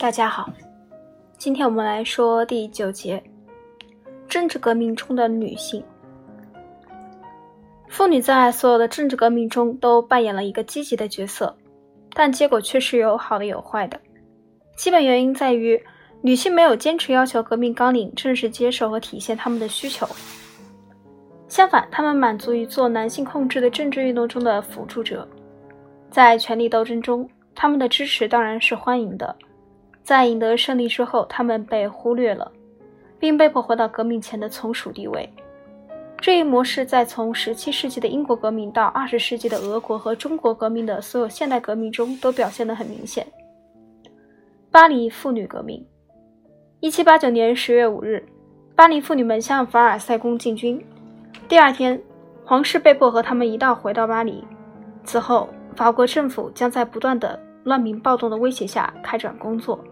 大家好，今天我们来说第九节：政治革命中的女性。妇女在所有的政治革命中都扮演了一个积极的角色，但结果却是有好的有坏的。基本原因在于，女性没有坚持要求革命纲领正式接受和体现他们的需求，相反，她们满足于做男性控制的政治运动中的辅助者。在权力斗争中，他们的支持当然是欢迎的。在赢得胜利之后，他们被忽略了，并被迫回到革命前的从属地位。这一模式在从17世纪的英国革命到20世纪的俄国和中国革命的所有现代革命中都表现得很明显。巴黎妇女革命，1789年10月5日，巴黎妇女们向凡尔赛宫进军。第二天，皇室被迫和他们一道回到巴黎。此后，法国政府将在不断的乱民暴动的威胁下开展工作。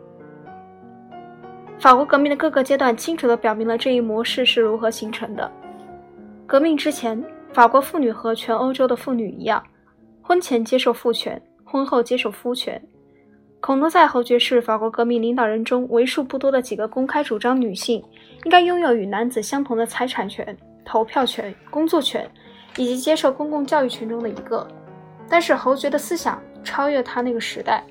法国革命的各个阶段清楚地表明了这一模式是如何形成的。革命之前，法国妇女和全欧洲的妇女一样，婚前接受父权，婚后接受夫权。孔多塞侯爵是法国革命领导人中为数不多的几个公开主张女性应该拥有与男子相同的财产权、投票权、工作权以及接受公共教育权中的一个。但是侯爵的思想超越他那个时代，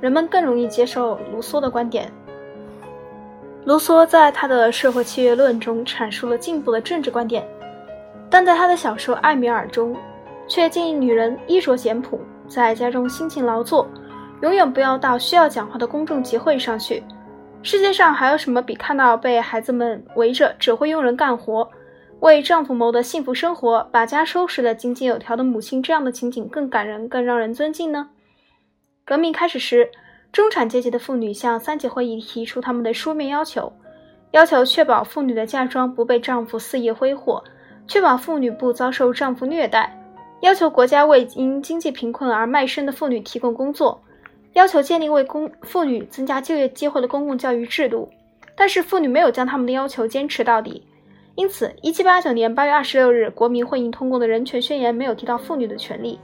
人们更容易接受卢梭的观点。卢梭在他的《社会契约论》中阐述了进步的政治观点，但在他的小说《艾米尔》中，却建议女人衣着简朴，在家中辛勤劳作，永远不要到需要讲话的公众集会上去。世界上还有什么比看到被孩子们围着只会用人干活，为丈夫谋得幸福生活，把家收拾得井井有条的母亲这样的情景更感人、更让人尊敬呢？革命开始时。中产阶级的妇女向三级会议提出他们的书面要求，要求确保妇女的嫁妆不被丈夫肆意挥霍，确保妇女不遭受丈夫虐待，要求国家为因经济贫困而卖身的妇女提供工作，要求建立为公妇女增加就业机会的公共教育制度。但是妇女没有将他们的要求坚持到底，因此，1789年8月26日国民会议通过的人权宣言没有提到妇女的权利。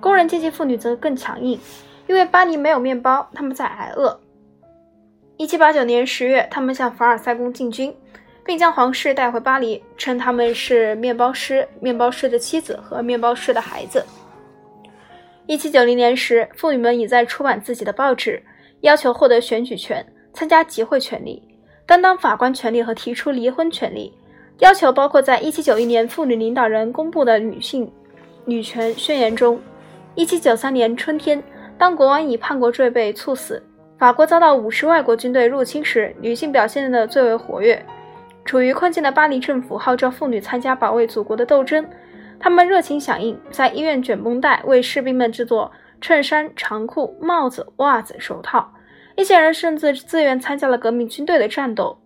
工人阶级妇女则更强硬。因为巴黎没有面包，他们在挨饿。一七八九年十月，他们向凡尔赛宫进军，并将皇室带回巴黎，称他们是面包师、面包师的妻子和面包师的孩子。一七九零年时，妇女们已在出版自己的报纸，要求获得选举权、参加集会权利、担当法官权利和提出离婚权利。要求包括在一七九一年妇女领导人公布的女性女权宣言中。一七九三年春天。当国王以叛国罪被处死，法国遭到五十外国军队入侵时，女性表现得最为活跃。处于困境的巴黎政府号召妇女参加保卫祖国的斗争，她们热情响应，在医院卷绷带，为士兵们制作衬衫、长裤、帽子、袜子、手套。一些人甚至自愿参加了革命军队的战斗。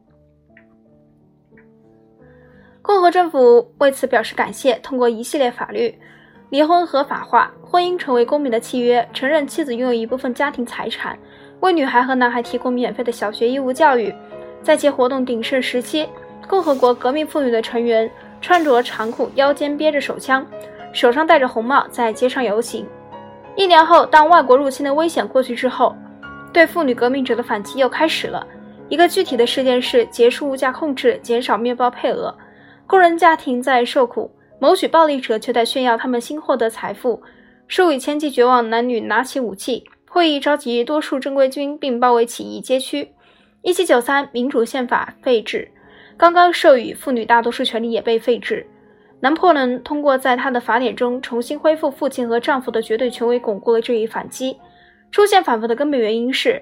共和政府为此表示感谢，通过一系列法律。离婚合法化，婚姻成为公民的契约，承认妻子拥有一部分家庭财产，为女孩和男孩提供免费的小学义务教育。在其活动鼎盛时期，共和国革命妇女的成员穿着长裤，腰间憋着手枪，手上戴着红帽，在街上游行。一年后，当外国入侵的危险过去之后，对妇女革命者的反击又开始了。一个具体的事件是结束物价控制，减少面包配额，工人家庭在受苦。谋取暴利者却在炫耀他们新获得财富，数以千计绝望男女拿起武器，会议召集多数正规军，并包围起义街区。一七九三民主宪法废止，刚刚授予妇女大多数权利也被废止。拿破仑通过在他的法典中重新恢复父亲和丈夫的绝对权威，巩固了这一反击。出现反复的根本原因是，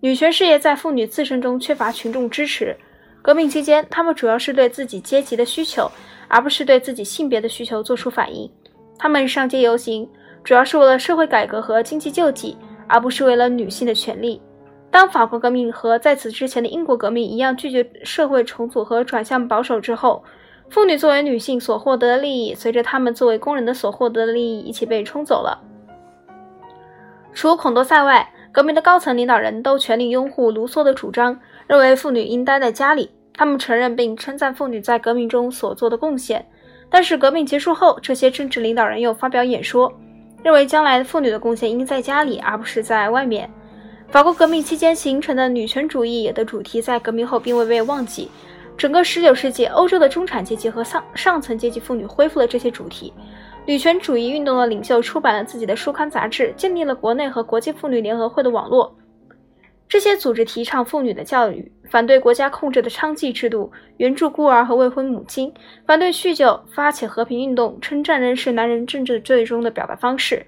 女权事业在妇女自身中缺乏群众支持。革命期间，他们主要是对自己阶级的需求。而不是对自己性别的需求做出反应，他们上街游行主要是为了社会改革和经济救济，而不是为了女性的权利。当法国革命和在此之前的英国革命一样拒绝社会重组和转向保守之后，妇女作为女性所获得的利益，随着她们作为工人的所获得的利益一起被冲走了。除孔多塞外，革命的高层领导人都全力拥护卢梭的主张，认为妇女应待在家里。他们承认并称赞妇女在革命中所做的贡献，但是革命结束后，这些政治领导人又发表演说，认为将来妇女的贡献应在家里，而不是在外面。法国革命期间形成的女权主义的主题在革命后并未被忘记。整个19世纪，欧洲的中产阶级和上上层阶级妇女恢复了这些主题。女权主义运动的领袖出版了自己的书刊杂志，建立了国内和国际妇女联合会的网络。这些组织提倡妇女的教育，反对国家控制的娼妓制度，援助孤儿和未婚母亲，反对酗酒，发起和平运动，称战争是男人政治最终的表达方式。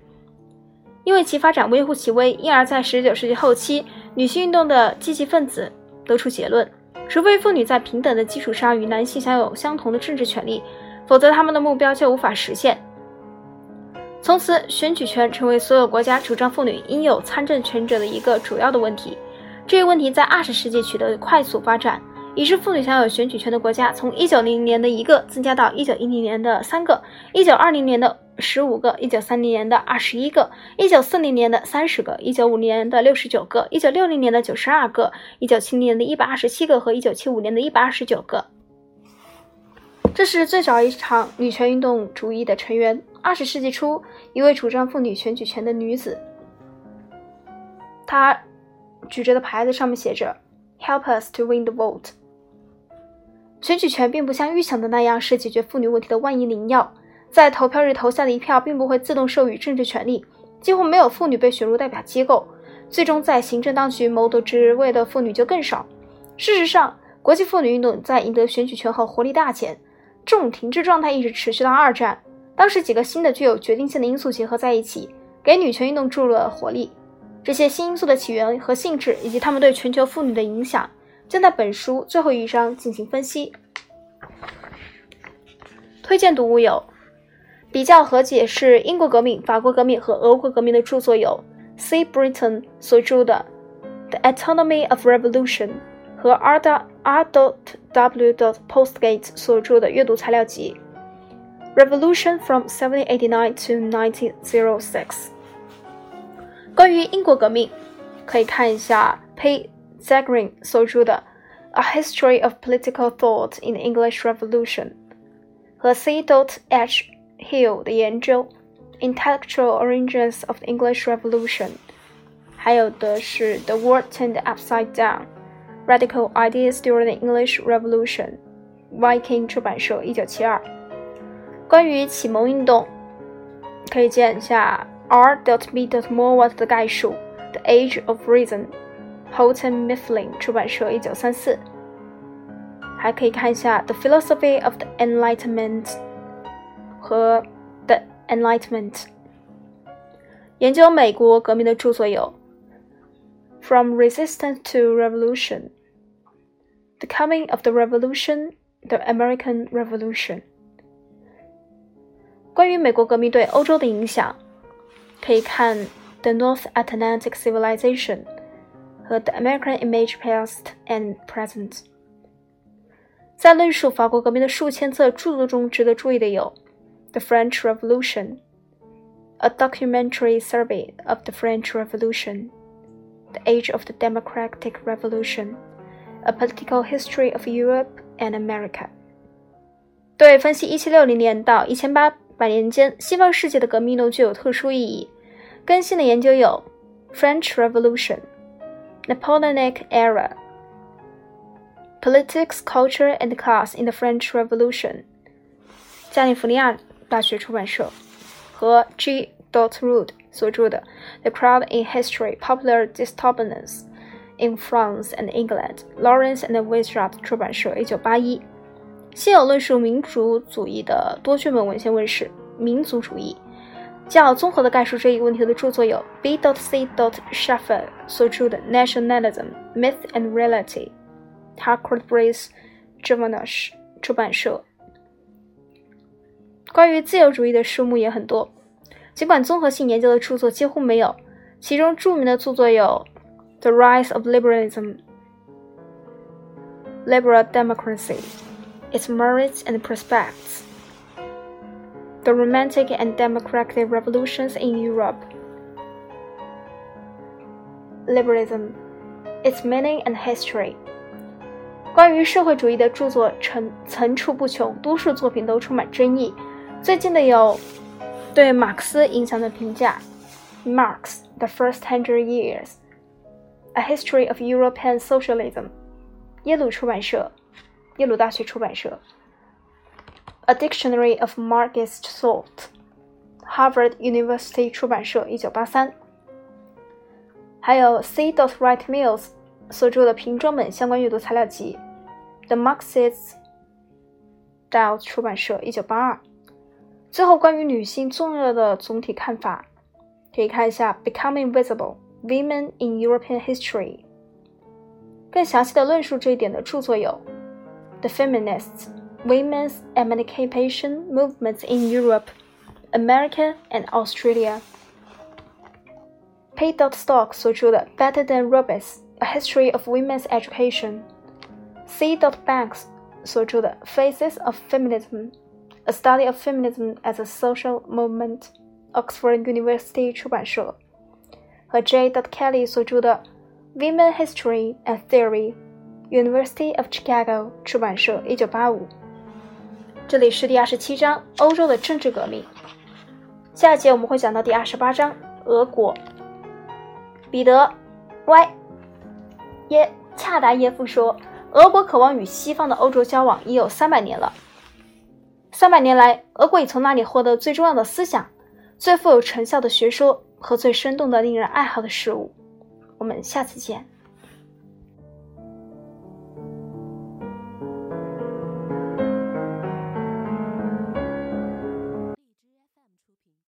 因为其发展微乎其微，因而，在19世纪后期，女性运动的积极分子得出结论：除非妇女在平等的基础上与男性享有相同的政治权利，否则他们的目标就无法实现。从此，选举权成为所有国家主张妇女应有参政权者的一个主要的问题。这一问题在20世纪取得快速发展，已是妇女享有选举权的国家从1900年的一个增加到1910年的三个，1920年的十五个，1930年的二十一个，1940年的三十个，1950年的六十九个，1960年的九十二个，1970年的一百二十七个和1975年的一百二十九个。这是最早一场女权运动主义的成员。20世纪初，一位主张妇女选举权的女子，她。举着的牌子上面写着 “Help us to win the vote”。选举权并不像预想的那样是解决妇女问题的万一灵药，在投票日投下的一票并不会自动授予政治权利，几乎没有妇女被选入代表机构，最终在行政当局谋得职位的妇女就更少。事实上，国际妇女运动在赢得选举权后活力大减，这种停滞状态一直持续到二战，当时几个新的具有决定性的因素结合在一起，给女权运动注入了活力。这些新因素的起源和性质，以及它们对全球妇女的影响，将在本书最后一章进行分析。推荐读物有：比较和解释英国革命、法国革命和俄国革命的著作有 C. Britton 所著的《The Autonomy of Revolution》和 R. R. W. Postgate 所著的阅读材料集《Revolution from 1789 to 1906》。关于英国革命，可以看一下 P. Zagrin 所着的《A History of Political Thought in the English Revolution》和 C. H. Hill 的研究《Intellectual Origins of the English Revolution》，还有的是《The World Turned Upside Down: Radical Ideas During the English Revolution》，Viking 出版社，一九七二。关于启蒙运动，可以见一下。 R. B. Morwat 的概述，《The Age of Reason》，Houghton Mifflin 出版社，一九三四。还可以看一下《The Philosophy of the Enlightenment》和《The Enlightenment》。研究美国革命的着作有《From Resistance to Revolution》，《The Coming of the Revolution》，《The American Revolution》。关于美国革命对欧洲的影响。 可以看《The North Atlantic Civilization》和《The American Image Past and Present》。在论述法国革命的数千册着作中，值得注意的有《The French Revolution》，A Documentary Survey of the French Revolution》，《The Age of the Democratic Revolution》，A Political History of Europe and America。对分析1760年到 1800年间西方世界的革命运动具有特殊意义。更新的研究有 French Revolution、Napoleonic Era、Politics, Culture and Class in the French Revolution，加利福尼亚大学出版社和 G. Dot Rood 所着的 The Crowd in History: Popular Disturbance in France and England, Lawrence and Weishaupt 出版社，一九八一。 现有论述民族主义的多卷本文献问世，民族主义。较综合的概述这一问题的著作有 B. Dot C. Dot Schaffer 所著的《Nationalism: Myth and Reality》，Harcourt Brace Journal 出版社。关于自由主义的书目也很多，尽管综合性研究的著作几乎没有。其中著名的著作有《The Rise of Liberalism》，《Liberal Democracy: Its Merits and Prospects》。The Romantic and Democratic Revolutions in Europe. Liberalism, its meaning and history. 关于社会主义的着作层层出不穷，多数作品都充满争议。最近的有对马克思影响的评价，《Marx: The First Hundred Years》 A History of European Socialism，耶鲁出版社， 耶鲁大学出版社。A Dictionary of Marxist Thought，Harvard University 出版社，一九八三。还有 C. Dot Wright Mills 所著的瓶装本相关阅读材料集，《The Marxist Style》出版社，一九八二。最后，关于女性重要的总体看法，可以看一下《Becoming Visible: Women in European History》。更详细的论述这一点的著作有《The Feminists: Women's Emancipation Movements in Europe, America and Australia》。P. Stock 所着的《Better Than Robots: A History of Women's Education》。C. Banks 所着的《Faces of Feminism》。A Study of Feminism as a Social Movement，Oxford University 出版社，和 J. Kelly 所着的《Women History and Theory》 ，University of Chicago 出版社，一九八五。这里是第二十七章欧洲的政治革命。下一节我们会讲到第二十八章俄国。彼得 ·Y· 耶恰达耶夫说，俄国渴望与西方的欧洲交往已有三百年了。三百年来，俄国已从那里获得最重要的思想、最富有成效的学说和最生动的、令人爱好的事物。我们下次见。